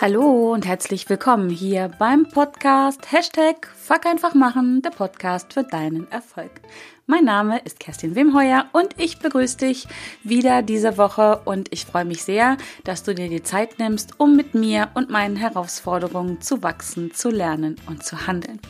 Hallo und herzlich willkommen hier beim Podcast Hashtag Fuck einfach machen, der Podcast für deinen Erfolg. Mein Name ist Kerstin Wimheuer und ich begrüße dich wieder diese Woche und ich freue mich sehr, dass du dir die Zeit nimmst, um mit mir und meinen Herausforderungen zu wachsen, zu lernen und zu handeln.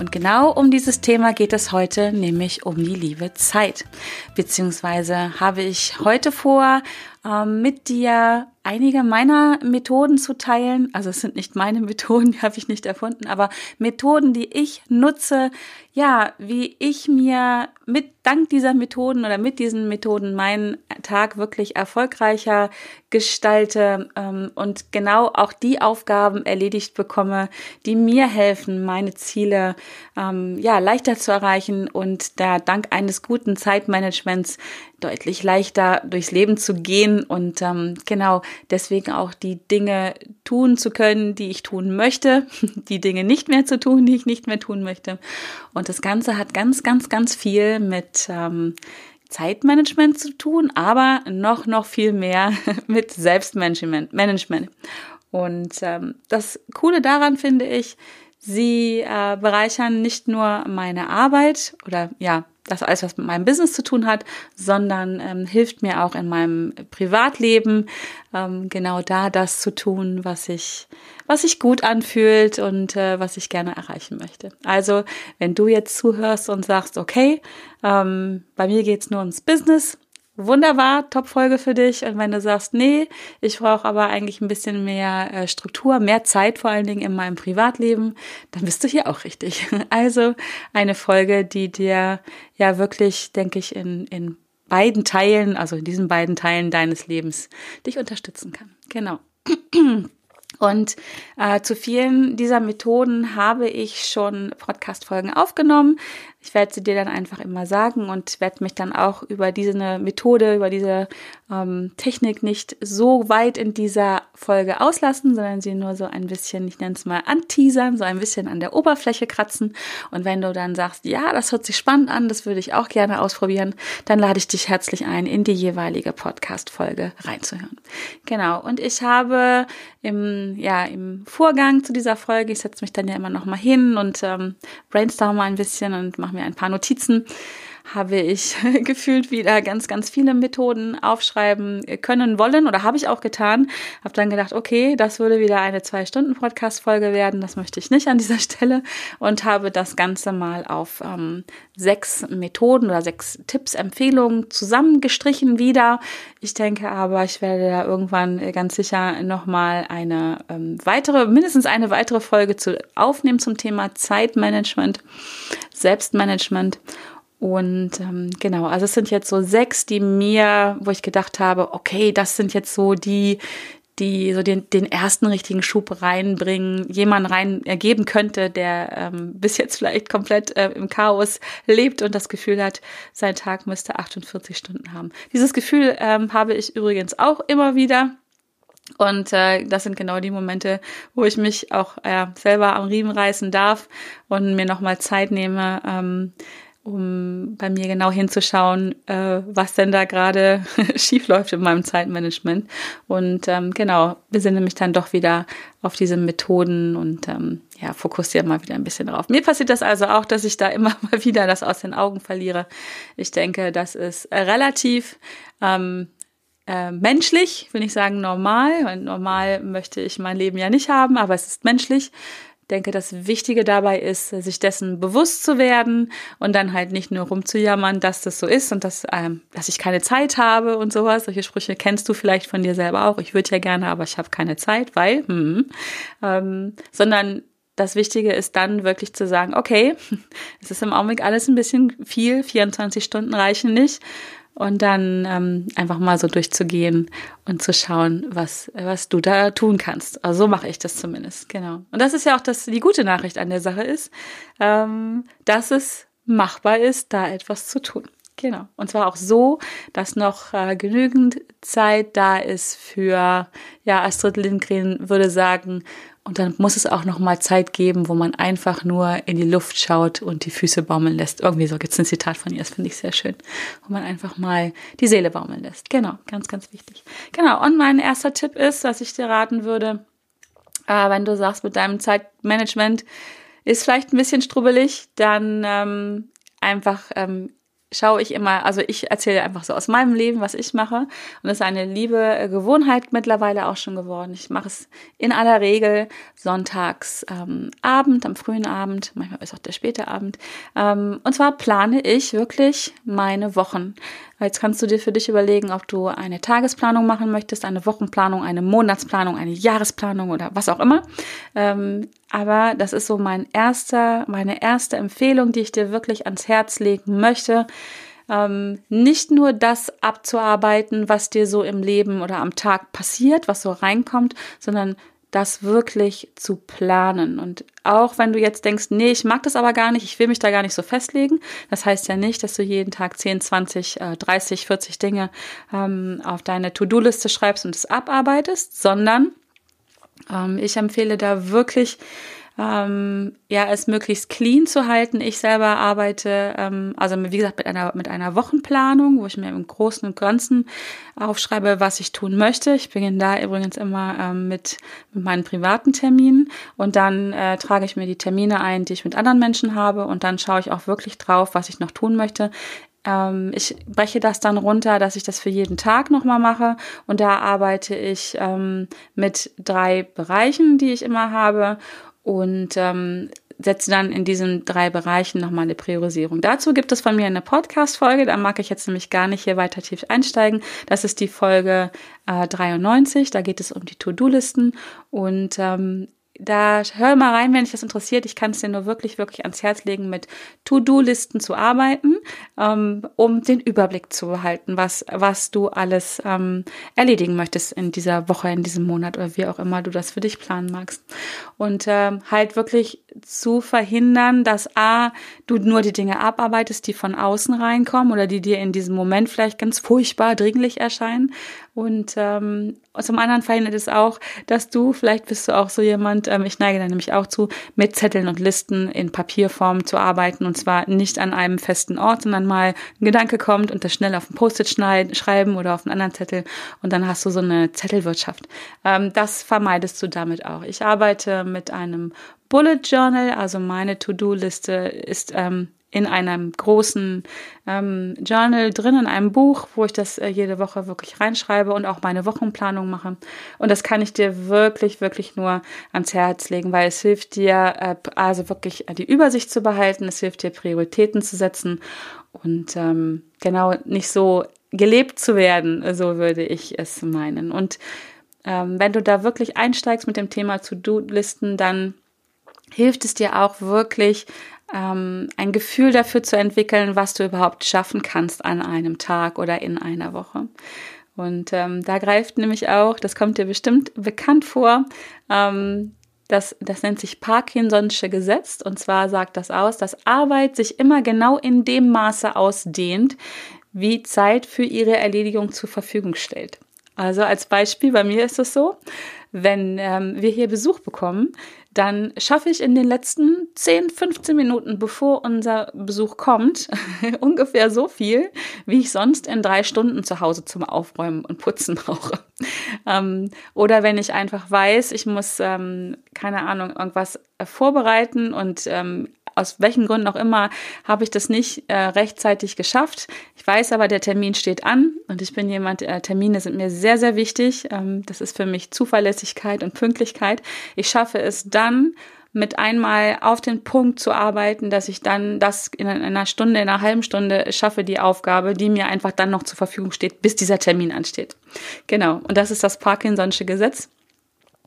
Und genau um dieses Thema geht es heute, nämlich um die liebe Zeit. Beziehungsweise habe ich heute vor, ähm, mit dir einige meiner Methoden zu teilen. Also es sind nicht meine Methoden, die habe ich nicht erfunden, aber Methoden, die ich nutze, ja, wie ich mir mit dank dieser Methoden oder mit diesen Methoden meinen Tag wirklich erfolgreicher gestalte ähm, und genau auch die Aufgaben erledigt bekomme, die mir helfen, meine Ziele ähm, ja leichter zu erreichen und da dank eines guten Zeitmanagements deutlich leichter durchs Leben zu gehen und ähm, genau deswegen auch die Dinge tun zu können, die ich tun möchte, die Dinge nicht mehr zu tun, die ich nicht mehr tun möchte. Und das Ganze hat ganz, ganz, ganz viel mit ähm, Zeitmanagement zu tun, aber noch, noch viel mehr mit Selbstmanagement. Management. Und ähm, das Coole daran finde ich, sie äh, bereichern nicht nur meine Arbeit oder ja, das alles, was mit meinem Business zu tun hat, sondern ähm, hilft mir auch in meinem Privatleben ähm, genau da das zu tun, was ich, was sich gut anfühlt und äh, was ich gerne erreichen möchte. Also, wenn du jetzt zuhörst und sagst, okay, ähm, bei mir geht's nur ums Business, wunderbar, Top-Folge für dich. Und wenn du sagst, nee, ich brauche aber eigentlich ein bisschen mehr äh, Struktur, mehr Zeit vor allen Dingen in meinem Privatleben, dann bist du hier auch richtig. Also eine Folge, die dir ja wirklich, denke ich, in, in beiden Teilen, also in diesen beiden Teilen deines Lebens, dich unterstützen kann. Genau. Und äh, zu vielen dieser Methoden habe ich schon Podcast-Folgen aufgenommen. Ich werde sie dir dann einfach immer sagen und werde mich dann auch über diese Methode, über diese ähm, Technik nicht so weit in dieser Folge auslassen, sondern sie nur so ein bisschen, ich nenne es mal, anteasern, so ein bisschen an der Oberfläche kratzen. Und wenn du dann sagst, ja, das hört sich spannend an, das würde ich auch gerne ausprobieren, dann lade ich dich herzlich ein, in die jeweilige Podcast-Folge reinzuhören. Genau. Und ich habe im, ja, im Vorgang zu dieser Folge, ich setze mich dann ja immer noch mal hin und ähm, brainstorm mal ein bisschen und mache mir ein paar Notizen habe ich gefühlt wieder ganz, ganz viele Methoden aufschreiben können wollen oder habe ich auch getan. Habe dann gedacht, okay, das würde wieder eine zwei Stunden Podcast-Folge werden. Das möchte ich nicht an dieser Stelle und habe das Ganze mal auf ähm, sechs Methoden oder sechs Tipps, Empfehlungen zusammengestrichen wieder. Ich denke aber, ich werde da irgendwann ganz sicher nochmal eine ähm, weitere, mindestens eine weitere Folge zu aufnehmen zum Thema Zeitmanagement, Selbstmanagement. Und ähm, genau, also es sind jetzt so sechs, die mir, wo ich gedacht habe, okay, das sind jetzt so die, die so den, den ersten richtigen Schub reinbringen, jemand rein ergeben könnte, der ähm, bis jetzt vielleicht komplett äh, im Chaos lebt und das Gefühl hat, sein Tag müsste 48 Stunden haben. Dieses Gefühl ähm, habe ich übrigens auch immer wieder. Und äh, das sind genau die Momente, wo ich mich auch äh, selber am Riemen reißen darf und mir nochmal Zeit nehme, ähm, um bei mir genau hinzuschauen, äh, was denn da gerade schief läuft in meinem Zeitmanagement. Und ähm, genau, besinne mich dann doch wieder auf diese Methoden und ähm, ja, fokussiere mal wieder ein bisschen drauf. Mir passiert das also auch, dass ich da immer mal wieder das aus den Augen verliere. Ich denke, das ist relativ ähm, äh, menschlich, will ich sagen normal. Normal möchte ich mein Leben ja nicht haben, aber es ist menschlich denke, das Wichtige dabei ist, sich dessen bewusst zu werden und dann halt nicht nur rumzujammern, dass das so ist und dass, ähm, dass ich keine Zeit habe und sowas. Solche Sprüche kennst du vielleicht von dir selber auch. Ich würde ja gerne, aber ich habe keine Zeit, weil, hm, ähm, sondern das Wichtige ist dann wirklich zu sagen, okay, es ist im Augenblick alles ein bisschen viel, 24 Stunden reichen nicht und dann ähm, einfach mal so durchzugehen und zu schauen, was, was du da tun kannst. Also so mache ich das zumindest, genau. Und das ist ja auch das, die gute Nachricht an der Sache ist, ähm, dass es machbar ist, da etwas zu tun. Genau. Und zwar auch so, dass noch äh, genügend Zeit da ist für, ja, Astrid Lindgren würde sagen, und dann muss es auch noch mal Zeit geben, wo man einfach nur in die Luft schaut und die Füße baumeln lässt. Irgendwie so gibt es ein Zitat von ihr, das finde ich sehr schön. Wo man einfach mal die Seele baumeln lässt. Genau, ganz, ganz wichtig. Genau, und mein erster Tipp ist, was ich dir raten würde, Äh, wenn du sagst, mit deinem Zeitmanagement ist vielleicht ein bisschen strubbelig, dann ähm, einfach ähm, schaue ich immer, also ich erzähle einfach so aus meinem Leben, was ich mache. Und das ist eine liebe äh, Gewohnheit mittlerweile auch schon geworden. Ich mache es in aller Regel sonntags ähm, Abend, am frühen Abend, manchmal ist auch der späte Abend. Ähm, und zwar plane ich wirklich meine Wochen. Jetzt kannst du dir für dich überlegen, ob du eine Tagesplanung machen möchtest, eine Wochenplanung, eine Monatsplanung, eine Jahresplanung oder was auch immer. Ähm, aber das ist so mein erster, meine erste Empfehlung, die ich dir wirklich ans Herz legen möchte. Ähm, nicht nur das abzuarbeiten, was dir so im Leben oder am Tag passiert, was so reinkommt, sondern das wirklich zu planen. Und auch wenn du jetzt denkst, nee, ich mag das aber gar nicht, ich will mich da gar nicht so festlegen, das heißt ja nicht, dass du jeden Tag 10, 20, äh, 30, 40 Dinge ähm, auf deine To-Do-Liste schreibst und es abarbeitest, sondern ähm, ich empfehle da wirklich ähm, ja, es möglichst clean zu halten. Ich selber arbeite, ähm, also wie gesagt, mit einer, mit einer Wochenplanung, wo ich mir im Großen und Ganzen aufschreibe, was ich tun möchte. Ich beginne da übrigens immer ähm, mit, mit meinen privaten Terminen und dann äh, trage ich mir die Termine ein, die ich mit anderen Menschen habe und dann schaue ich auch wirklich drauf, was ich noch tun möchte ähm, ich breche das dann runter, dass ich das für jeden Tag nochmal mache. Und da arbeite ich ähm, mit drei Bereichen, die ich immer habe und ähm, setze dann in diesen drei Bereichen nochmal eine Priorisierung. Dazu gibt es von mir eine Podcast-Folge, da mag ich jetzt nämlich gar nicht hier weiter tief einsteigen. Das ist die Folge äh, 93, da geht es um die To-Do-Listen und ähm, da hör mal rein, wenn dich das interessiert. Ich kann es dir nur wirklich, wirklich ans Herz legen, mit To-Do-Listen zu arbeiten, ähm, um den Überblick zu behalten, was, was du alles ähm, erledigen möchtest in dieser Woche, in diesem Monat oder wie auch immer du das für dich planen magst. Und ähm, halt wirklich zu verhindern, dass A, du nur die Dinge abarbeitest, die von außen reinkommen oder die dir in diesem Moment vielleicht ganz furchtbar dringlich erscheinen und ähm, zum anderen verhindert es auch, dass du, vielleicht bist du auch so jemand, ähm, ich neige da nämlich auch zu, mit Zetteln und Listen in Papierform zu arbeiten und zwar nicht an einem festen Ort, sondern mal ein Gedanke kommt und das schnell auf ein Post-it schreiben oder auf einen anderen Zettel und dann hast du so eine Zettelwirtschaft. Ähm, das vermeidest du damit auch. Ich arbeite mit einem Bullet Journal, also meine To-Do-Liste ist ähm, in einem großen ähm, Journal drin, in einem Buch, wo ich das äh, jede Woche wirklich reinschreibe und auch meine Wochenplanung mache. Und das kann ich dir wirklich, wirklich nur ans Herz legen, weil es hilft dir, äh, also wirklich die Übersicht zu behalten, es hilft dir, Prioritäten zu setzen und ähm, genau nicht so gelebt zu werden, so würde ich es meinen. Und ähm, wenn du da wirklich einsteigst mit dem Thema To-Do-Listen, dann hilft es dir auch wirklich ähm, ein Gefühl dafür zu entwickeln, was du überhaupt schaffen kannst an einem Tag oder in einer Woche. Und ähm, da greift nämlich auch, das kommt dir bestimmt bekannt vor, ähm, das, das nennt sich Parkinson'sche Gesetz. Und zwar sagt das aus, dass Arbeit sich immer genau in dem Maße ausdehnt, wie Zeit für ihre Erledigung zur Verfügung stellt. Also als Beispiel, bei mir ist es so, wenn ähm, wir hier Besuch bekommen, dann schaffe ich in den letzten 10, 15 Minuten, bevor unser Besuch kommt, ungefähr so viel, wie ich sonst in drei Stunden zu Hause zum Aufräumen und Putzen brauche. ähm, oder wenn ich einfach weiß, ich muss, ähm, keine Ahnung, irgendwas vorbereiten und ähm, aus welchen Gründen auch immer habe ich das nicht äh, rechtzeitig geschafft. Ich weiß aber, der Termin steht an und ich bin jemand, äh, Termine sind mir sehr, sehr wichtig. Ähm, das ist für mich Zuverlässigkeit und Pünktlichkeit. Ich schaffe es dann, mit einmal auf den Punkt zu arbeiten, dass ich dann das in einer Stunde, in einer halben Stunde schaffe, die Aufgabe, die mir einfach dann noch zur Verfügung steht, bis dieser Termin ansteht. Genau. Und das ist das Parkinson'sche Gesetz.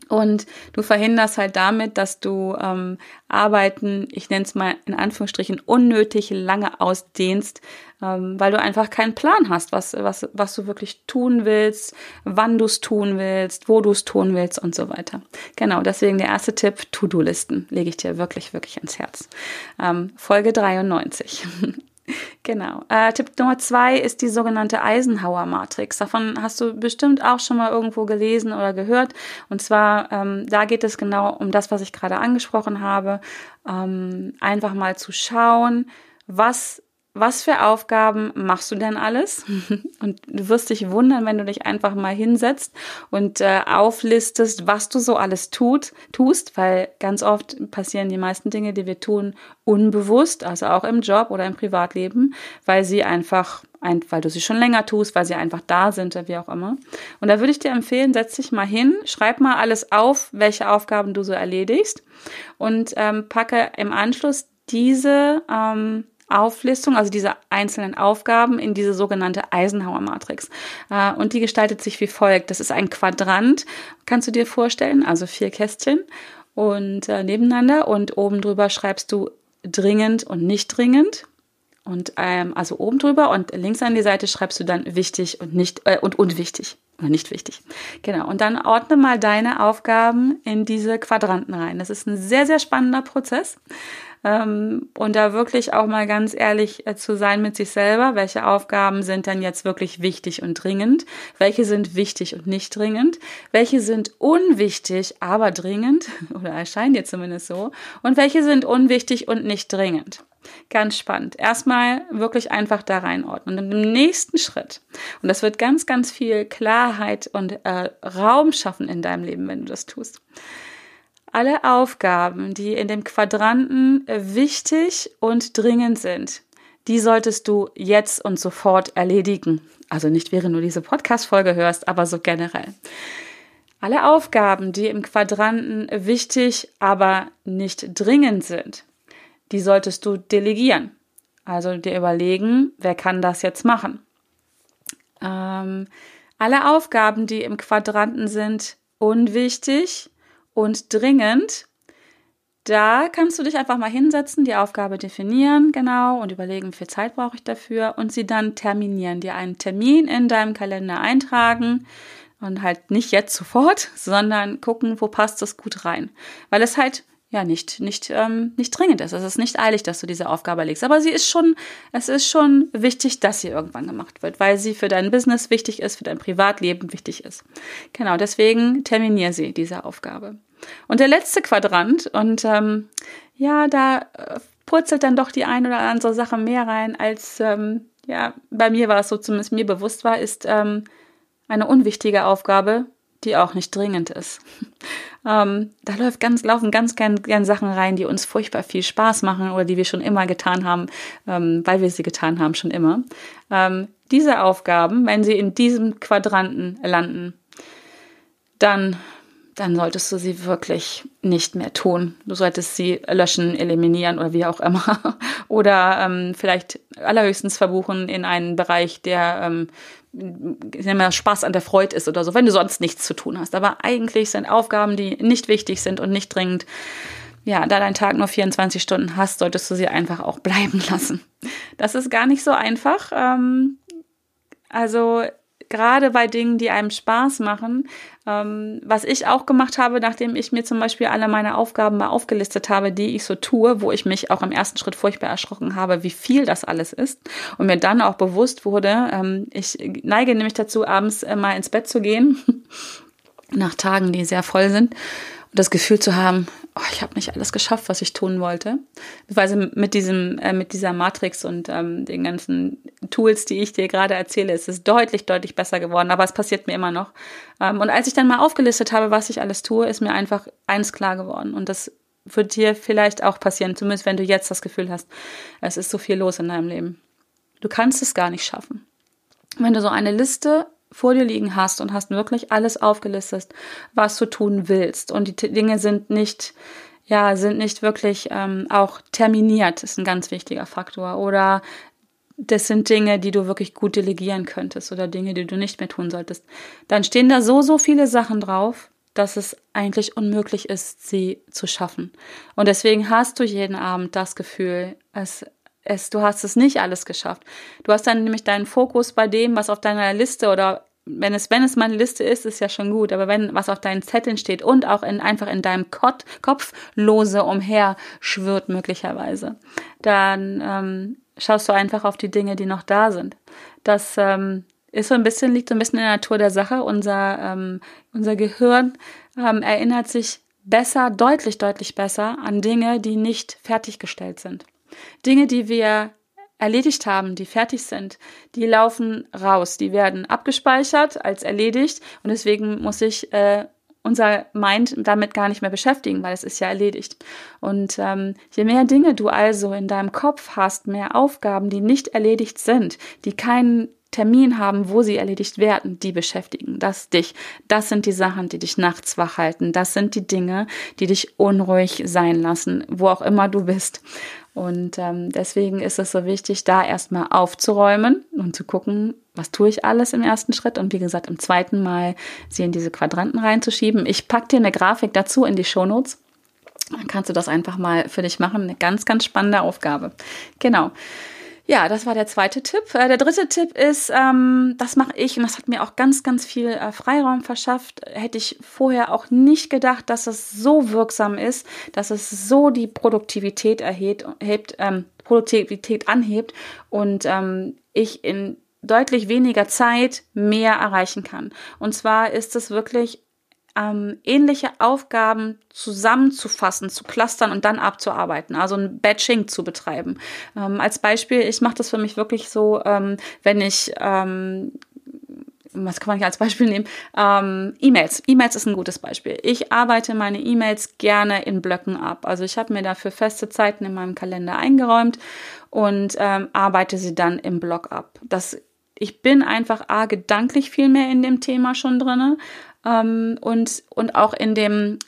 Und du verhinderst halt damit, dass du ähm, Arbeiten, ich nenne es mal in Anführungsstrichen, unnötig lange ausdehnst, ähm, weil du einfach keinen Plan hast, was, was, was du wirklich tun willst, wann du es tun willst, wo du es tun willst und so weiter. Genau, deswegen der erste Tipp, To-Do-Listen, lege ich dir wirklich, wirklich ans Herz. Ähm, Folge 93. Genau. Äh, Tipp Nummer zwei ist die sogenannte Eisenhower-Matrix. Davon hast du bestimmt auch schon mal irgendwo gelesen oder gehört. Und zwar, ähm, da geht es genau um das, was ich gerade angesprochen habe. Ähm, einfach mal zu schauen, was was für Aufgaben machst du denn alles? Und du wirst dich wundern, wenn du dich einfach mal hinsetzt und äh, auflistest, was du so alles tut, tust, weil ganz oft passieren die meisten Dinge, die wir tun, unbewusst, also auch im Job oder im Privatleben, weil sie einfach, ein, weil du sie schon länger tust, weil sie einfach da sind, wie auch immer. Und da würde ich dir empfehlen, setz dich mal hin, schreib mal alles auf, welche Aufgaben du so erledigst und ähm, packe im Anschluss diese ähm, Auflistung, also diese einzelnen Aufgaben in diese sogenannte Eisenhower-Matrix. Äh, und die gestaltet sich wie folgt. Das ist ein Quadrant, kannst du dir vorstellen, also vier Kästchen und äh, nebeneinander und oben drüber schreibst du dringend und nicht dringend. Und ähm, also oben drüber und links an die Seite schreibst du dann wichtig und nicht äh, und unwichtig oder nicht wichtig. Genau. Und dann ordne mal deine Aufgaben in diese Quadranten rein. Das ist ein sehr sehr spannender Prozess ähm, und da wirklich auch mal ganz ehrlich äh, zu sein mit sich selber. Welche Aufgaben sind denn jetzt wirklich wichtig und dringend? Welche sind wichtig und nicht dringend? Welche sind unwichtig, aber dringend? Oder erscheinen dir zumindest so? Und welche sind unwichtig und nicht dringend? Ganz spannend. Erstmal wirklich einfach da reinordnen. Und im nächsten Schritt, und das wird ganz, ganz viel Klarheit und äh, Raum schaffen in deinem Leben, wenn du das tust alle Aufgaben, die in dem Quadranten wichtig und dringend sind, die solltest du jetzt und sofort erledigen. Also nicht während du diese Podcast-Folge hörst, aber so generell. Alle Aufgaben, die im Quadranten wichtig, aber nicht dringend sind, die solltest du delegieren. Also dir überlegen, wer kann das jetzt machen. Ähm, alle Aufgaben, die im Quadranten sind, unwichtig, und dringend, da kannst du dich einfach mal hinsetzen, die Aufgabe definieren, genau, und überlegen, wie viel Zeit brauche ich dafür und sie dann terminieren, dir einen Termin in deinem Kalender eintragen und halt nicht jetzt sofort, sondern gucken, wo passt das gut rein. Weil es halt ja nicht nicht ähm, nicht dringend ist. Es ist nicht eilig, dass du diese Aufgabe legst, aber sie ist schon es ist schon wichtig, dass sie irgendwann gemacht wird, weil sie für dein Business wichtig ist, für dein Privatleben wichtig ist. Genau, deswegen terminier sie diese Aufgabe. Und der letzte Quadrant und ähm, ja, da äh, purzelt dann doch die ein oder andere Sache mehr rein, als ähm, ja bei mir war es so zumindest mir bewusst war, ist ähm, eine unwichtige Aufgabe, die auch nicht dringend ist. Ähm, da läuft ganz, laufen ganz gern, gern Sachen rein, die uns furchtbar viel Spaß machen oder die wir schon immer getan haben, ähm, weil wir sie getan haben, schon immer. Ähm, diese Aufgaben, wenn sie in diesem Quadranten landen, dann dann solltest du sie wirklich nicht mehr tun. Du solltest sie löschen, eliminieren oder wie auch immer. oder ähm, vielleicht allerhöchstens verbuchen in einen Bereich, der ähm, mal Spaß an der Freude ist oder so, wenn du sonst nichts zu tun hast. Aber eigentlich sind Aufgaben, die nicht wichtig sind und nicht dringend, ja, da dein Tag nur 24 Stunden hast, solltest du sie einfach auch bleiben lassen. Das ist gar nicht so einfach. Ähm, also gerade bei Dingen, die einem Spaß machen. Ähm, was ich auch gemacht habe, nachdem ich mir zum Beispiel alle meine Aufgaben mal aufgelistet habe, die ich so tue, wo ich mich auch im ersten Schritt furchtbar erschrocken habe, wie viel das alles ist und mir dann auch bewusst wurde, ähm, ich neige nämlich dazu, abends äh, mal ins Bett zu gehen, nach Tagen, die sehr voll sind das Gefühl zu haben, oh, ich habe nicht alles geschafft, was ich tun wollte. Beziehungsweise mit diesem, äh, mit dieser Matrix und ähm, den ganzen Tools, die ich dir gerade erzähle, ist es deutlich, deutlich besser geworden. Aber es passiert mir immer noch. Ähm, und als ich dann mal aufgelistet habe, was ich alles tue, ist mir einfach eins klar geworden. Und das wird dir vielleicht auch passieren, zumindest wenn du jetzt das Gefühl hast, es ist so viel los in deinem Leben. Du kannst es gar nicht schaffen. Wenn du so eine Liste vor dir liegen hast und hast wirklich alles aufgelistet, was du tun willst. Und die Dinge sind nicht, ja, sind nicht wirklich ähm, auch terminiert, ist ein ganz wichtiger Faktor. Oder das sind Dinge, die du wirklich gut delegieren könntest oder Dinge, die du nicht mehr tun solltest. Dann stehen da so, so viele Sachen drauf, dass es eigentlich unmöglich ist, sie zu schaffen. Und deswegen hast du jeden Abend das Gefühl, es es, du hast es nicht alles geschafft. Du hast dann nämlich deinen Fokus bei dem, was auf deiner Liste oder wenn es, wenn es meine Liste ist, ist ja schon gut, aber wenn was auf deinen Zetteln steht und auch in, einfach in deinem Kot, Kopf lose umher schwirrt möglicherweise, dann ähm, schaust du einfach auf die Dinge, die noch da sind. Das ähm, ist so ein bisschen, liegt so ein bisschen in der Natur der Sache. Unser, ähm, unser Gehirn ähm, erinnert sich besser, deutlich, deutlich besser an Dinge, die nicht fertiggestellt sind. Dinge, die wir erledigt haben, die fertig sind, die laufen raus, die werden abgespeichert als erledigt und deswegen muss ich äh, unser Mind damit gar nicht mehr beschäftigen, weil es ist ja erledigt. Und ähm, je mehr Dinge du also in deinem Kopf hast, mehr Aufgaben, die nicht erledigt sind, die keinen Termin haben, wo sie erledigt werden, die beschäftigen das dich. Das sind die Sachen, die dich nachts wach halten. Das sind die Dinge, die dich unruhig sein lassen, wo auch immer du bist. Und ähm, deswegen ist es so wichtig, da erstmal aufzuräumen und zu gucken, was tue ich alles im ersten Schritt und wie gesagt im zweiten Mal sie in diese Quadranten reinzuschieben. Ich packe dir eine Grafik dazu in die Shownotes. Dann kannst du das einfach mal für dich machen. Eine ganz, ganz spannende Aufgabe. Genau. Ja, das war der zweite Tipp. Äh, der dritte Tipp ist, ähm, das mache ich und das hat mir auch ganz, ganz viel äh, Freiraum verschafft. Hätte ich vorher auch nicht gedacht, dass es so wirksam ist, dass es so die Produktivität erhebt, hebt, ähm, Produktivität anhebt und ähm, ich in deutlich weniger Zeit mehr erreichen kann. Und zwar ist es wirklich ähm, ähnliche Aufgaben zusammenzufassen, zu clustern und dann abzuarbeiten, also ein Batching zu betreiben. Ähm, als Beispiel, ich mache das für mich wirklich so, ähm, wenn ich ähm, was kann man hier als Beispiel nehmen? Ähm, E-Mails. E-Mails ist ein gutes Beispiel. Ich arbeite meine E-Mails gerne in Blöcken ab. Also ich habe mir dafür feste Zeiten in meinem Kalender eingeräumt und ähm, arbeite sie dann im Block ab. Das ich bin einfach a gedanklich viel mehr in dem Thema schon drinne und, und auch in dem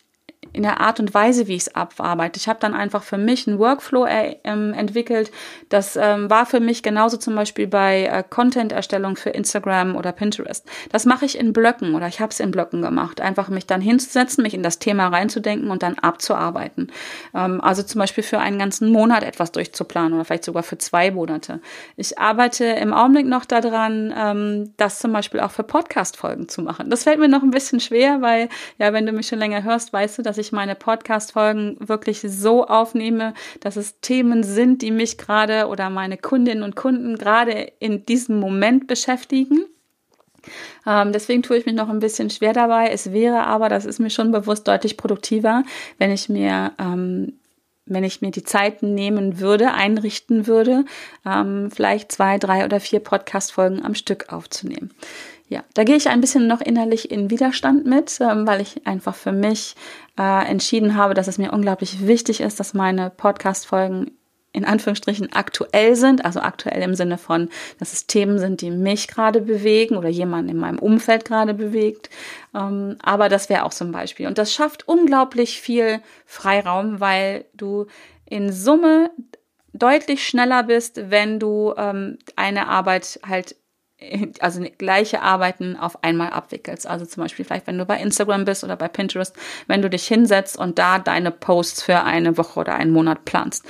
in der Art und Weise, wie ich es abarbeite. Ich habe dann einfach für mich einen Workflow äh, ähm, entwickelt. Das ähm, war für mich genauso zum Beispiel bei äh, Content-Erstellung für Instagram oder Pinterest. Das mache ich in Blöcken oder ich habe es in Blöcken gemacht. Einfach mich dann hinzusetzen, mich in das Thema reinzudenken und dann abzuarbeiten. Ähm, also zum Beispiel für einen ganzen Monat etwas durchzuplanen oder vielleicht sogar für zwei Monate. Ich arbeite im Augenblick noch daran, ähm, das zum Beispiel auch für Podcast-Folgen zu machen. Das fällt mir noch ein bisschen schwer, weil ja, wenn du mich schon länger hörst, weißt du, dass ich ich meine Podcast-Folgen wirklich so aufnehme, dass es Themen sind, die mich gerade oder meine Kundinnen und Kunden gerade in diesem Moment beschäftigen. Ähm, deswegen tue ich mich noch ein bisschen schwer dabei. Es wäre aber, das ist mir schon bewusst, deutlich produktiver, wenn ich mir ähm, wenn ich mir die Zeit nehmen würde, einrichten würde, ähm, vielleicht zwei, drei oder vier Podcast-Folgen am Stück aufzunehmen. Ja, da gehe ich ein bisschen noch innerlich in Widerstand mit, ähm, weil ich einfach für mich äh, entschieden habe, dass es mir unglaublich wichtig ist, dass meine Podcast-Folgen in Anführungsstrichen aktuell sind, also aktuell im Sinne von, dass es Themen sind, die mich gerade bewegen oder jemanden in meinem Umfeld gerade bewegt. Ähm, aber das wäre auch ein Beispiel. Und das schafft unglaublich viel Freiraum, weil du in Summe deutlich schneller bist, wenn du ähm, eine Arbeit halt also gleiche Arbeiten auf einmal abwickelst. Also zum Beispiel vielleicht, wenn du bei Instagram bist oder bei Pinterest, wenn du dich hinsetzt und da deine Posts für eine Woche oder einen Monat planst.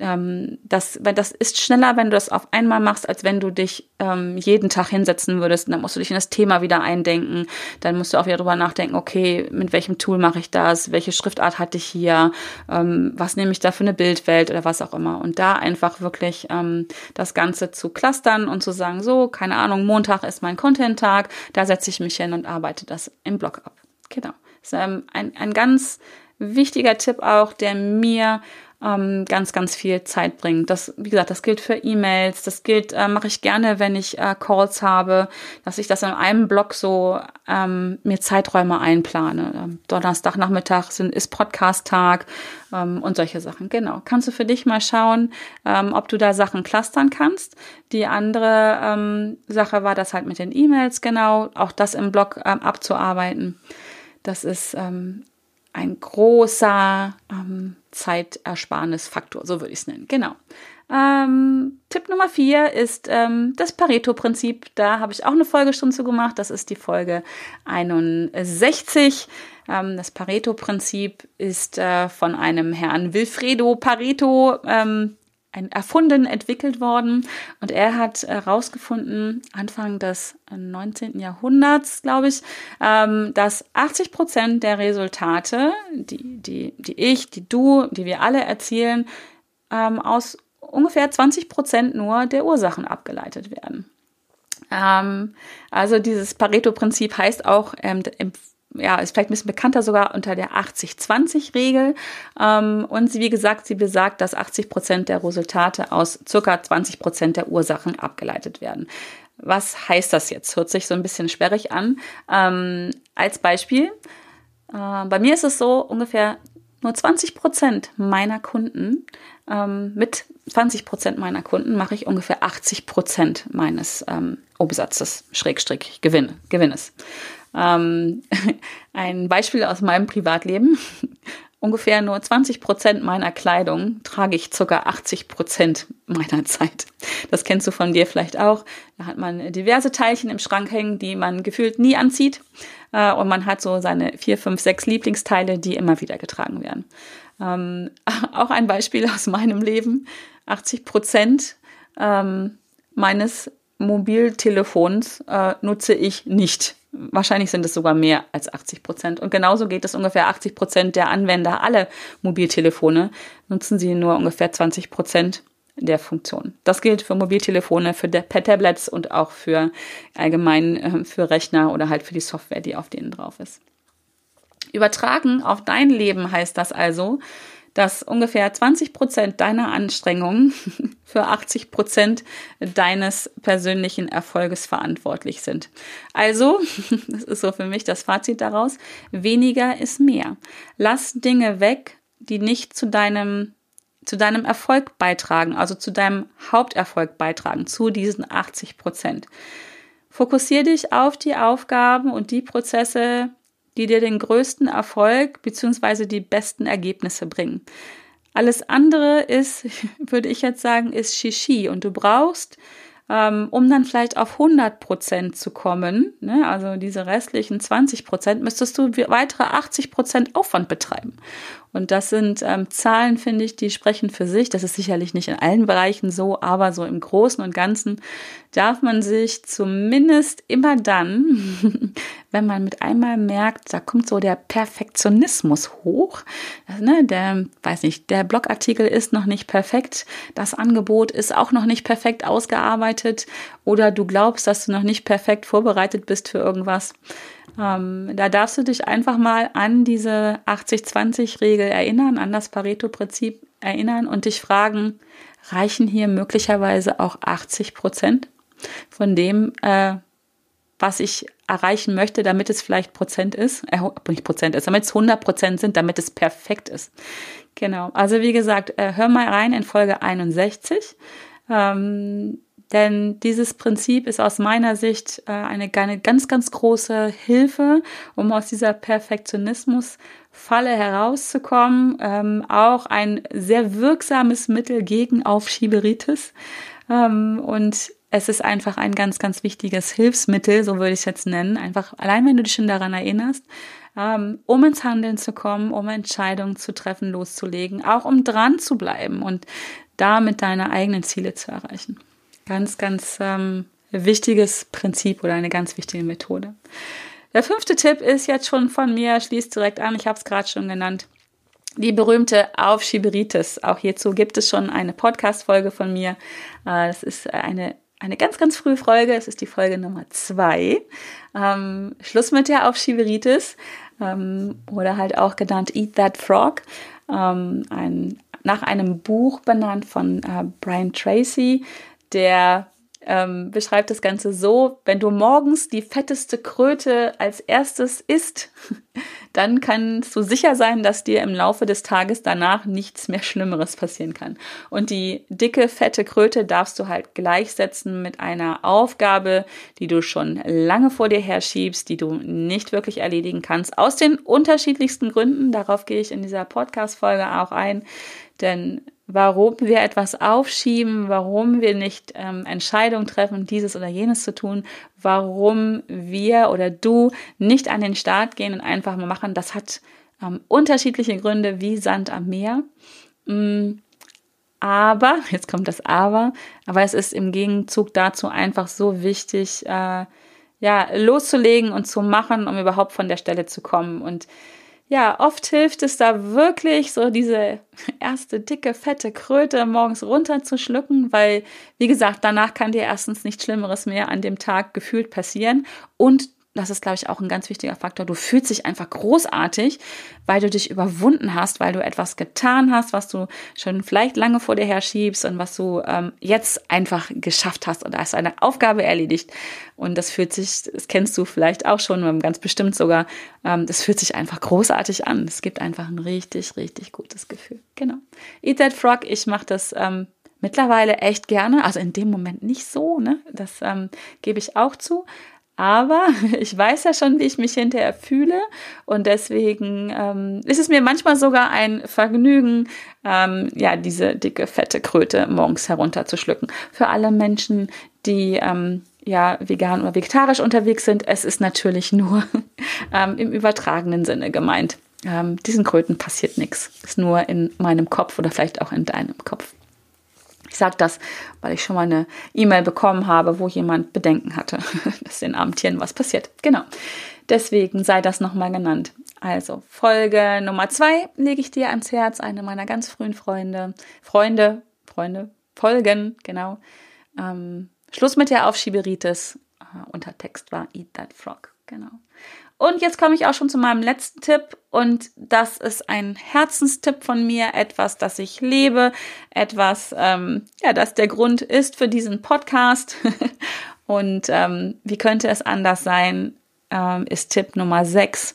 Ähm, das, weil das ist schneller, wenn du das auf einmal machst, als wenn du dich ähm, jeden Tag hinsetzen würdest. Und dann musst du dich in das Thema wieder eindenken. Dann musst du auch wieder drüber nachdenken, okay, mit welchem Tool mache ich das? Welche Schriftart hatte ich hier? Ähm, was nehme ich da für eine Bildwelt oder was auch immer? Und da einfach wirklich ähm, das Ganze zu clustern und zu sagen, so, keine Ahnung, Montag ist mein Content-Tag, da setze ich mich hin und arbeite das im Blog ab. Genau. Das ist ähm, ein, ein ganz wichtiger Tipp auch, der mir ähm, ganz, ganz viel Zeit bringt. Das, wie gesagt, das gilt für E-Mails, das gilt, äh, mache ich gerne, wenn ich äh, Calls habe, dass ich das in einem Blog so ähm, mir Zeiträume einplane. Ähm, Donnerstagnachmittag sind, ist Podcast-Tag ähm, und solche Sachen. Genau. Kannst du für dich mal schauen, ähm, ob du da Sachen clustern kannst. Die andere ähm, Sache war das halt mit den E-Mails, genau, auch das im Blog ähm, abzuarbeiten. Das ist ähm, ein großer ähm, Zeitersparnisfaktor, so würde ich es nennen. Genau. Ähm, Tipp Nummer vier ist ähm, das Pareto-Prinzip. Da habe ich auch eine Folge schon zu gemacht. Das ist die Folge 61. Ähm, das Pareto-Prinzip ist äh, von einem Herrn Wilfredo Pareto ähm, erfunden, entwickelt worden. Und er hat herausgefunden, Anfang des 19. Jahrhunderts, glaube ich, ähm, dass 80 Prozent der Resultate, die, die, die ich, die du, die wir alle erzielen, ähm, aus ungefähr 20 Prozent nur der Ursachen abgeleitet werden. Ähm, also dieses Pareto-Prinzip heißt auch, ja, ist vielleicht ein bisschen bekannter sogar unter der 80-20-Regel. Ähm, und sie, wie gesagt, sie besagt, dass 80 Prozent der Resultate aus circa 20 Prozent der Ursachen abgeleitet werden. Was heißt das jetzt? Hört sich so ein bisschen sperrig an. Ähm, als Beispiel, äh, bei mir ist es so, ungefähr nur 20 Prozent meiner Kunden, ähm, mit 20 Prozent meiner Kunden mache ich ungefähr 80 Prozent meines ähm, Umsatzes, Schrägstrich, Gewinn, Gewinnes. Ähm, ein Beispiel aus meinem Privatleben. Ungefähr nur 20 Prozent meiner Kleidung trage ich ca. 80 Prozent meiner Zeit. Das kennst du von dir vielleicht auch. Da hat man diverse Teilchen im Schrank hängen, die man gefühlt nie anzieht. Äh, und man hat so seine vier, fünf, sechs Lieblingsteile, die immer wieder getragen werden. Ähm, auch ein Beispiel aus meinem Leben. 80 Prozent ähm, meines Mobiltelefons äh, nutze ich nicht. Wahrscheinlich sind es sogar mehr als 80 Prozent. Und genauso geht es ungefähr 80 Prozent der Anwender. Alle Mobiltelefone nutzen sie nur ungefähr 20 Prozent der Funktion. Das gilt für Mobiltelefone, für per Tablets und auch für allgemein äh, für Rechner oder halt für die Software, die auf denen drauf ist. Übertragen auf dein Leben heißt das also, dass ungefähr 20 Prozent deiner Anstrengungen für 80 Prozent deines persönlichen Erfolges verantwortlich sind. Also, das ist so für mich das Fazit daraus, weniger ist mehr. Lass Dinge weg, die nicht zu deinem zu deinem Erfolg beitragen, also zu deinem Haupterfolg beitragen, zu diesen 80 Prozent. Fokussiere dich auf die Aufgaben und die Prozesse, die dir den größten Erfolg bzw. die besten Ergebnisse bringen. Alles andere ist, würde ich jetzt sagen, ist Shishi und du brauchst ähm, um dann vielleicht auf 100 Prozent zu kommen, ne, also diese restlichen 20 Prozent, müsstest du weitere 80 Prozent Aufwand betreiben. Und das sind ähm, Zahlen, finde ich, die sprechen für sich. Das ist sicherlich nicht in allen Bereichen so, aber so im Großen und Ganzen darf man sich zumindest immer dann, wenn man mit einmal merkt, da kommt so der Perfektionismus hoch, ne, der, weiß nicht, der Blogartikel ist noch nicht perfekt, das Angebot ist auch noch nicht perfekt ausgearbeitet oder du glaubst, dass du noch nicht perfekt vorbereitet bist für irgendwas ähm, da darfst du dich einfach mal an diese 80-20-Regel erinnern, an das Pareto-Prinzip erinnern und dich fragen, reichen hier möglicherweise auch 80 Prozent von dem, äh, was ich erreichen möchte, damit es vielleicht Prozent ist, äh, nicht Prozent ist, damit es 100 Prozent sind, damit es perfekt ist. Genau. Also wie gesagt, äh, hör mal rein in Folge 61. Ähm, denn dieses Prinzip ist aus meiner Sicht äh, eine, ganz, ganz große Hilfe, um aus dieser Perfektionismus-Falle herauszukommen. Ähm, auch ein sehr wirksames Mittel gegen Aufschieberitis. Ähm, und es ist einfach ein ganz, ganz wichtiges Hilfsmittel, so würde ich es jetzt nennen. Einfach allein, wenn du dich schon daran erinnerst, ähm, um ins Handeln zu kommen, um Entscheidungen zu treffen, loszulegen, auch um dran zu bleiben und damit deine eigenen Ziele zu erreichen. Ganz, ganz ähm, wichtiges Prinzip oder eine ganz wichtige Methode. Der fünfte Tipp ist jetzt schon von mir, schließt direkt an, ich habe es gerade schon genannt. Die berühmte Aufschieberitis. Auch hierzu gibt es schon eine Podcast-Folge von mir. Äh, das ist eine, eine ganz, ganz frühe Folge. Es ist die Folge Nummer zwei. Ähm, Schluss mit der Aufschieberitis. Ähm, oder halt auch genannt Eat That Frog. Ähm, ein, nach einem Buch benannt von äh, Brian Tracy der ähm, beschreibt das Ganze so, wenn du morgens die fetteste Kröte als erstes isst, dann kannst du sicher sein, dass dir im Laufe des Tages danach nichts mehr Schlimmeres passieren kann. Und die dicke, fette Kröte darfst du halt gleichsetzen mit einer Aufgabe, die du schon lange vor dir herschiebst, die du nicht wirklich erledigen kannst, aus den unterschiedlichsten Gründen. Darauf gehe ich in dieser Podcast-Folge auch ein. Denn warum wir etwas aufschieben, warum wir nicht ähm, Entscheidungen treffen, dieses oder jenes zu tun, warum wir oder du nicht an den Start gehen und einfach mal machen, das hat ähm, unterschiedliche Gründe wie Sand am Meer. Mm, aber, jetzt kommt das Aber, aber es ist im Gegenzug dazu einfach so wichtig, äh, ja, loszulegen und zu machen, um überhaupt von der Stelle zu kommen. Und ja, oft hilft es da wirklich, so diese erste dicke, fette Kröte morgens runterzuschlucken, weil, wie gesagt, danach kann dir erstens nichts Schlimmeres mehr an dem Tag gefühlt passieren. Und das ist, glaube ich, auch ein ganz wichtiger Faktor. Du fühlst dich einfach großartig, weil du dich überwunden hast, weil du etwas getan hast, was du schon vielleicht lange vor dir her schiebst und was du ähm, jetzt einfach geschafft hast und hast eine Aufgabe erledigt. Und das fühlt sich, das kennst du vielleicht auch schon, ganz bestimmt sogar, ähm, das fühlt sich einfach großartig an. Es gibt einfach ein richtig, richtig gutes Gefühl. Genau. Eat That Frog, ich mache das ähm, mittlerweile echt gerne, also in dem Moment nicht so, ne? Das ähm, gebe ich auch zu. Aber ich weiß ja schon, wie ich mich hinterher fühle. Und deswegen ähm, ist es mir manchmal sogar ein Vergnügen, ähm, ja, diese dicke, fette Kröte morgens herunterzuschlucken. Für alle Menschen, die ähm, ja vegan oder vegetarisch unterwegs sind, es ist natürlich nur ähm, im übertragenen Sinne gemeint. Ähm, diesen Kröten passiert nichts. Ist nur in meinem Kopf oder vielleicht auch in deinem Kopf. Ich sage das, weil ich schon mal eine E-Mail bekommen habe, wo jemand Bedenken hatte, dass den armen Tieren was passiert. Genau. Deswegen sei das nochmal genannt. Also Folge Nummer zwei lege ich dir ans Herz, eine meiner ganz frühen Freunde, Freunde, Freunde, Folgen, genau. Ähm, Schluss mit der Aufschieberitis. Äh, Untertext war Eat That Frog, genau. Und jetzt komme ich auch schon zu meinem letzten Tipp und das ist ein Herzenstipp von mir, etwas, das ich lebe, etwas, ähm, ja, das der Grund ist für diesen Podcast. und ähm, wie könnte es anders sein, ähm, ist Tipp Nummer 6.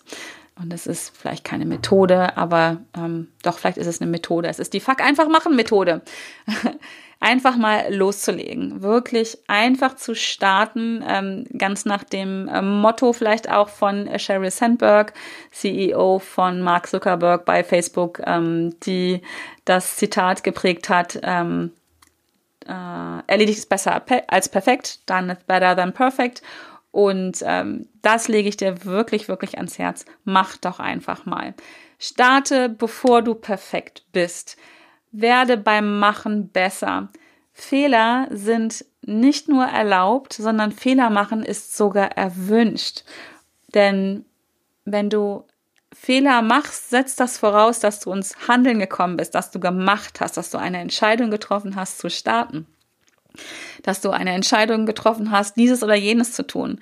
Und es ist vielleicht keine Methode, aber ähm, doch, vielleicht ist es eine Methode. Es ist die Fuck einfach machen Methode. einfach mal loszulegen, wirklich einfach zu starten, ähm, ganz nach dem ähm, Motto vielleicht auch von Sheryl Sandberg, CEO von Mark Zuckerberg bei Facebook, ähm, die das Zitat geprägt hat, ähm, äh, erledigt ist besser als perfekt, done is better than perfect. Und ähm, das lege ich dir wirklich, wirklich ans Herz. Mach doch einfach mal. Starte, bevor du perfekt bist werde beim Machen besser. Fehler sind nicht nur erlaubt, sondern Fehler machen ist sogar erwünscht. Denn wenn du Fehler machst, setzt das voraus, dass du ins Handeln gekommen bist, dass du gemacht hast, dass du eine Entscheidung getroffen hast zu starten, dass du eine Entscheidung getroffen hast, dieses oder jenes zu tun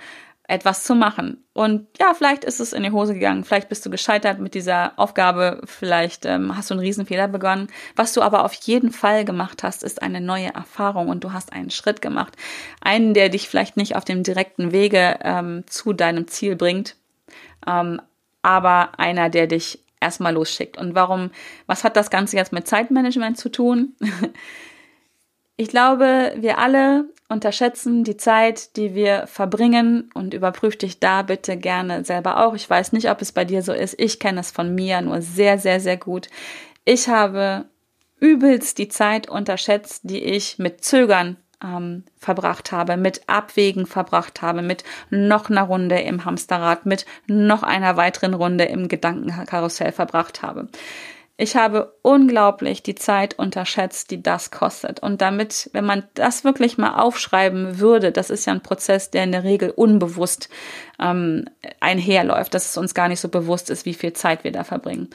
etwas zu machen. Und ja, vielleicht ist es in die Hose gegangen, vielleicht bist du gescheitert mit dieser Aufgabe, vielleicht ähm, hast du einen Riesenfehler begonnen. Was du aber auf jeden Fall gemacht hast, ist eine neue Erfahrung und du hast einen Schritt gemacht. Einen, der dich vielleicht nicht auf dem direkten Wege ähm, zu deinem Ziel bringt, ähm, aber einer, der dich erstmal losschickt. Und warum, was hat das Ganze jetzt mit Zeitmanagement zu tun? Ich glaube, wir alle unterschätzen die Zeit, die wir verbringen und überprüf dich da bitte gerne selber auch. Ich weiß nicht, ob es bei dir so ist. Ich kenne es von mir nur sehr, sehr, sehr gut. Ich habe übelst die Zeit unterschätzt, die ich mit Zögern ähm, verbracht habe, mit Abwägen verbracht habe, mit noch einer Runde im Hamsterrad, mit noch einer weiteren Runde im Gedankenkarussell verbracht habe. Ich habe unglaublich die Zeit unterschätzt, die das kostet. Und damit, wenn man das wirklich mal aufschreiben würde, das ist ja ein Prozess, der in der Regel unbewusst ähm, einherläuft, dass es uns gar nicht so bewusst ist, wie viel Zeit wir da verbringen.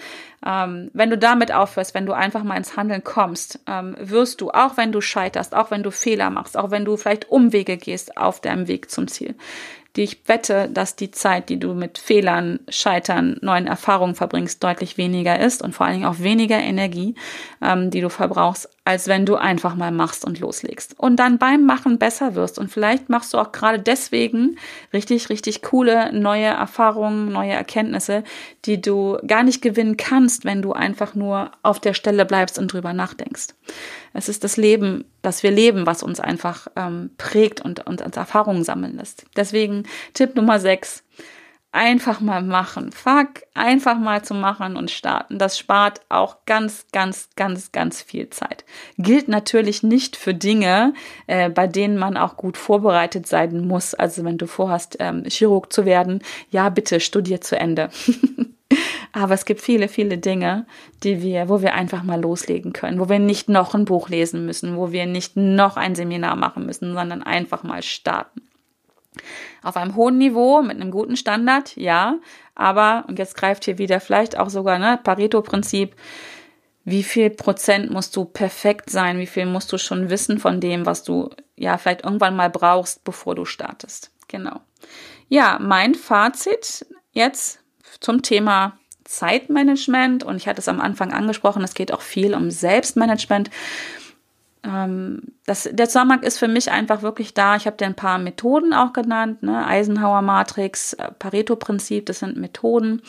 Ähm, wenn du damit aufhörst, wenn du einfach mal ins Handeln kommst, ähm, wirst du, auch wenn du scheiterst, auch wenn du Fehler machst, auch wenn du vielleicht Umwege gehst auf deinem Weg zum Ziel, die ich wette, dass die Zeit, die du mit Fehlern, Scheitern, neuen Erfahrungen verbringst, deutlich weniger ist und vor allen Dingen auch weniger Energie, ähm, die du verbrauchst, als wenn du einfach mal machst und loslegst. Und dann beim Machen besser wirst. Und vielleicht machst du auch gerade deswegen richtig, richtig coole neue Erfahrungen, neue Erkenntnisse, die du gar nicht gewinnen kannst, wenn du einfach nur auf der Stelle bleibst und drüber nachdenkst. Es ist das Leben, das wir leben, was uns einfach ähm, prägt und, und uns Erfahrungen sammeln lässt. Deswegen Tipp Nummer 6. Einfach mal machen. Fuck, einfach mal zu machen und starten. Das spart auch ganz, ganz, ganz, ganz viel Zeit. Gilt natürlich nicht für Dinge, äh, bei denen man auch gut vorbereitet sein muss. Also wenn du vorhast, ähm, Chirurg zu werden, ja, bitte studier zu Ende. Aber es gibt viele, viele Dinge, die wir, wo wir einfach mal loslegen können, wo wir nicht noch ein Buch lesen müssen, wo wir nicht noch ein Seminar machen müssen, sondern einfach mal starten. Auf einem hohen Niveau, mit einem guten Standard, ja, aber, und jetzt greift hier wieder vielleicht auch sogar, ne, Pareto-Prinzip, wie viel Prozent musst du perfekt sein, wie viel musst du schon wissen von dem, was du ja vielleicht irgendwann mal brauchst, bevor du startest. Genau. Ja, mein Fazit jetzt zum Thema Zeitmanagement und ich hatte es am Anfang angesprochen, es geht auch viel um Selbstmanagement. Ähm, das, der Zusammenhang ist für mich einfach wirklich da. Ich habe dir ein paar Methoden auch genannt, ne? Eisenhower Matrix, äh, Pareto-Prinzip, das sind Methoden.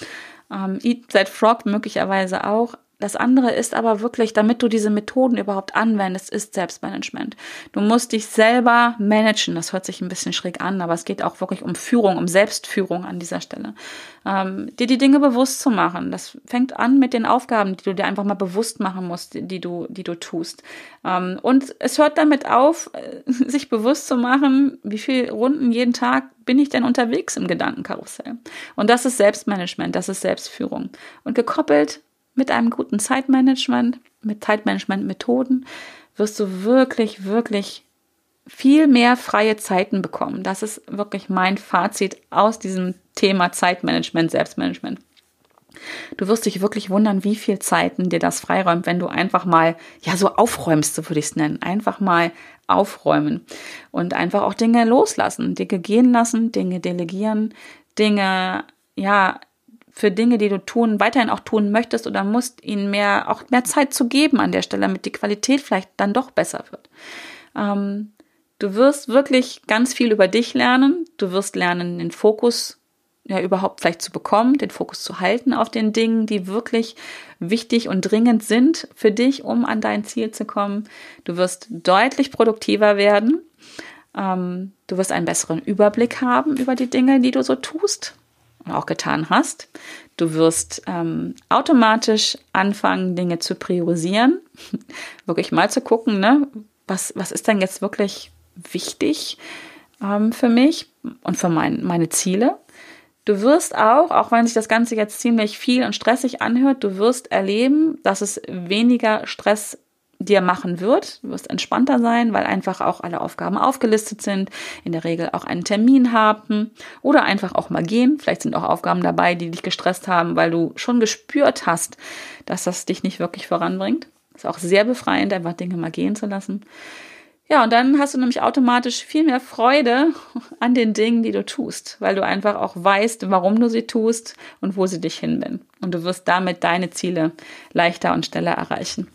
Ähm, Eat That Frog möglicherweise auch. Das andere ist aber wirklich, damit du diese Methoden überhaupt anwendest, ist Selbstmanagement. Du musst dich selber managen. Das hört sich ein bisschen schräg an, aber es geht auch wirklich um Führung, um Selbstführung an dieser Stelle. Ähm, dir die Dinge bewusst zu machen. Das fängt an mit den Aufgaben, die du dir einfach mal bewusst machen musst, die du, die du tust. Ähm, und es hört damit auf, äh, sich bewusst zu machen, wie viele Runden jeden Tag bin ich denn unterwegs im Gedankenkarussell. Und das ist Selbstmanagement, das ist Selbstführung. Und gekoppelt mit einem guten Zeitmanagement, mit Zeitmanagement-Methoden, wirst du wirklich, wirklich viel mehr freie Zeiten bekommen. Das ist wirklich mein Fazit aus diesem Thema Zeitmanagement, Selbstmanagement. Du wirst dich wirklich wundern, wie viel Zeiten dir das freiräumt, wenn du einfach mal, ja, so aufräumst, so würde ich es nennen. Einfach mal aufräumen und einfach auch Dinge loslassen, Dinge gehen lassen, Dinge delegieren, Dinge, ja, für Dinge, die du tun, weiterhin auch tun möchtest oder musst, ihnen mehr, auch mehr Zeit zu geben an der Stelle, damit die Qualität vielleicht dann doch besser wird. Ähm, du wirst wirklich ganz viel über dich lernen. Du wirst lernen, den Fokus ja überhaupt vielleicht zu bekommen, den Fokus zu halten auf den Dingen, die wirklich wichtig und dringend sind für dich, um an dein Ziel zu kommen. Du wirst deutlich produktiver werden. Ähm, du wirst einen besseren Überblick haben über die Dinge, die du so tust auch getan hast. Du wirst ähm, automatisch anfangen, Dinge zu priorisieren, wirklich mal zu gucken, ne, was, was ist denn jetzt wirklich wichtig ähm, für mich und für mein, meine Ziele. Du wirst auch, auch wenn sich das Ganze jetzt ziemlich viel und stressig anhört, du wirst erleben, dass es weniger Stress dir machen wird. Du wirst entspannter sein, weil einfach auch alle Aufgaben aufgelistet sind, in der Regel auch einen Termin haben oder einfach auch mal gehen. Vielleicht sind auch Aufgaben dabei, die dich gestresst haben, weil du schon gespürt hast, dass das dich nicht wirklich voranbringt. Ist auch sehr befreiend, einfach Dinge mal gehen zu lassen. Ja, und dann hast du nämlich automatisch viel mehr Freude an den Dingen, die du tust, weil du einfach auch weißt, warum du sie tust und wo sie dich hinbinden. Und du wirst damit deine Ziele leichter und schneller erreichen.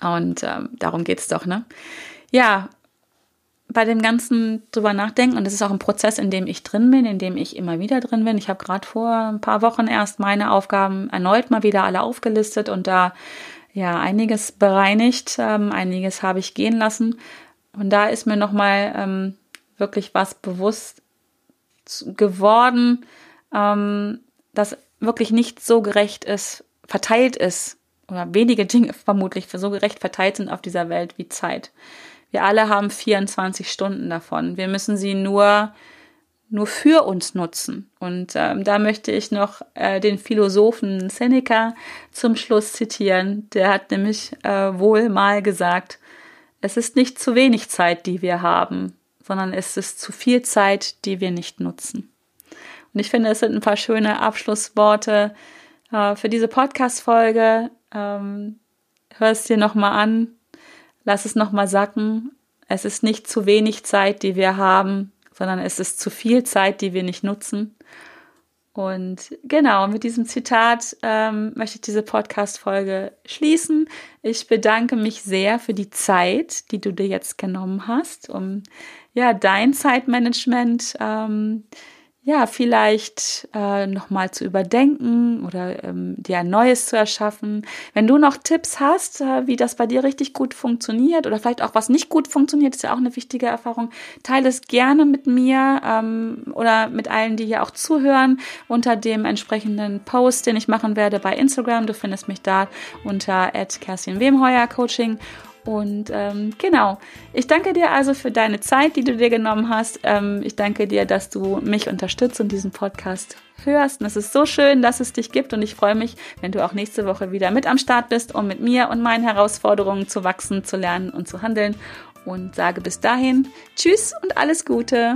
Und ähm, darum geht's doch, ne? Ja, bei dem ganzen drüber nachdenken, und das ist auch ein Prozess, in dem ich drin bin, in dem ich immer wieder drin bin. Ich habe gerade vor ein paar Wochen erst meine Aufgaben erneut mal wieder alle aufgelistet und da ja einiges bereinigt, ähm, einiges habe ich gehen lassen. Und da ist mir nochmal ähm, wirklich was bewusst geworden, ähm, dass wirklich nicht so gerecht ist, verteilt ist, oder wenige Dinge vermutlich für so gerecht verteilt sind auf dieser Welt wie Zeit. Wir alle haben 24 Stunden davon. Wir müssen sie nur nur für uns nutzen. Und ähm, da möchte ich noch äh, den Philosophen Seneca zum Schluss zitieren. Der hat nämlich äh, wohl mal gesagt, es ist nicht zu wenig Zeit, die wir haben, sondern es ist zu viel Zeit, die wir nicht nutzen. Und ich finde, es sind ein paar schöne Abschlussworte äh, für diese Podcast-Folge. Ähm, hör es dir nochmal an, lass es nochmal sacken. Es ist nicht zu wenig Zeit, die wir haben, sondern es ist zu viel Zeit, die wir nicht nutzen. Und genau, mit diesem Zitat ähm, möchte ich diese Podcast-Folge schließen. Ich bedanke mich sehr für die Zeit, die du dir jetzt genommen hast, um ja dein Zeitmanagement ähm, ja, vielleicht äh, nochmal zu überdenken oder ähm, dir ein neues zu erschaffen. Wenn du noch Tipps hast, äh, wie das bei dir richtig gut funktioniert oder vielleicht auch was nicht gut funktioniert, ist ja auch eine wichtige Erfahrung, teile es gerne mit mir ähm, oder mit allen, die hier auch zuhören, unter dem entsprechenden Post, den ich machen werde bei Instagram. Du findest mich da unter Kerstin Wemheuer Coaching und ähm, genau, ich danke dir also für deine Zeit, die du dir genommen hast. Ähm, ich danke dir, dass du mich unterstützt und diesen Podcast hörst. Und es ist so schön, dass es dich gibt. Und ich freue mich, wenn du auch nächste Woche wieder mit am Start bist, um mit mir und meinen Herausforderungen zu wachsen, zu lernen und zu handeln. Und sage bis dahin Tschüss und alles Gute.